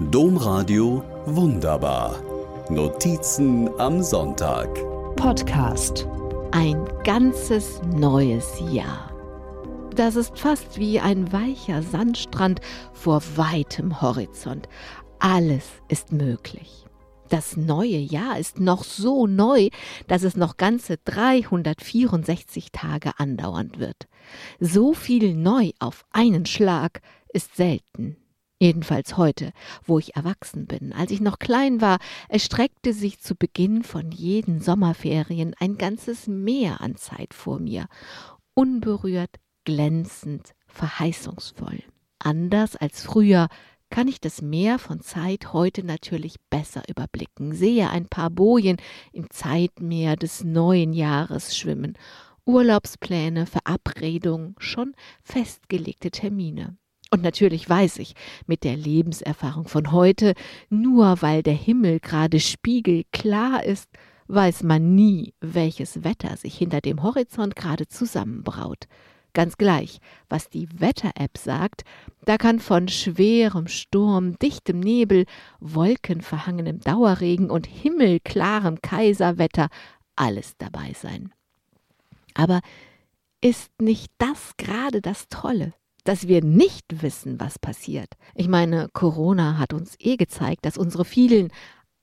Domradio Wunderbar. Notizen am Sonntag. Podcast. Ein ganzes neues Jahr. Das ist fast wie ein weicher Sandstrand vor weitem Horizont. Alles ist möglich. Das neue Jahr ist noch so neu, dass es noch ganze 364 Tage andauern wird. So viel neu auf einen Schlag ist selten. Jedenfalls heute, wo ich erwachsen bin. Als ich noch klein war, erstreckte sich zu Beginn von jeden Sommerferien ein ganzes Meer an Zeit vor mir. Unberührt, glänzend, verheißungsvoll. Anders als früher kann ich das Meer von Zeit heute natürlich besser überblicken, sehe ein paar Bojen im Zeitmeer des neuen Jahres schwimmen, Urlaubspläne, Verabredungen, schon festgelegte Termine. Und natürlich weiß ich mit der Lebenserfahrung von heute, nur weil der Himmel gerade spiegelklar ist, weiß man nie, welches Wetter sich hinter dem Horizont gerade zusammenbraut. Ganz gleich, was die Wetter-App sagt, da kann von schwerem Sturm, dichtem Nebel, wolkenverhangenem Dauerregen und himmelklarem Kaiserwetter alles dabei sein. Aber ist nicht das gerade das Tolle? Dass wir nicht wissen, was passiert. Ich meine, Corona hat uns eh gezeigt, dass unsere vielen,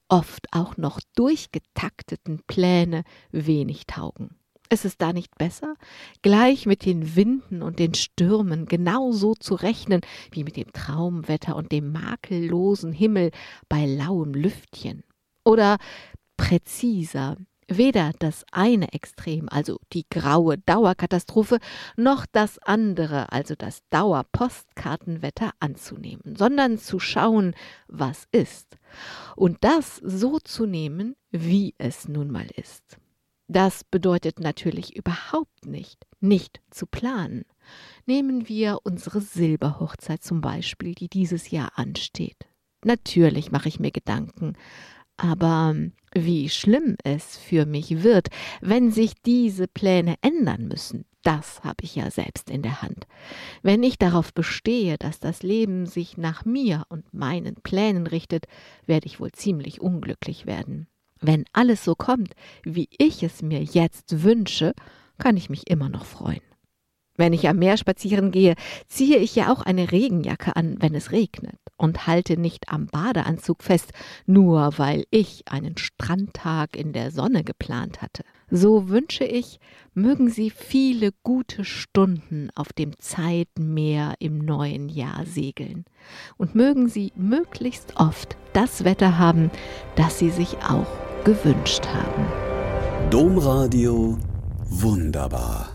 oft auch noch durchgetakteten Pläne wenig taugen. Ist es da nicht besser, gleich mit den Winden und den Stürmen genauso zu rechnen wie mit dem Traumwetter und dem makellosen Himmel bei lauem Lüftchen? Oder präziser, weder das eine Extrem, also die graue Dauerkatastrophe, noch das andere, also das Dauerpostkartenwetter anzunehmen, sondern zu schauen, was ist. Und das so zu nehmen, wie es nun mal ist. Das bedeutet natürlich überhaupt nicht, nicht zu planen. Nehmen wir unsere Silberhochzeit zum Beispiel, die dieses Jahr ansteht. Natürlich mache ich mir Gedanken, aber ähm, wie schlimm es für mich wird, wenn sich diese Pläne ändern müssen, das habe ich ja selbst in der Hand. Wenn ich darauf bestehe, dass das Leben sich nach mir und meinen Plänen richtet, werde ich wohl ziemlich unglücklich werden. Wenn alles so kommt, wie ich es mir jetzt wünsche, kann ich mich immer noch freuen. Wenn ich am Meer spazieren gehe, ziehe ich ja auch eine Regenjacke an, wenn es regnet, und halte nicht am Badeanzug fest, nur weil ich einen Strandtag in der Sonne geplant hatte. So wünsche ich, mögen Sie viele gute Stunden auf dem Zeitmeer im neuen Jahr segeln, und mögen Sie möglichst oft das Wetter haben, das Sie sich auch gewünscht haben. Domradio wunderbar.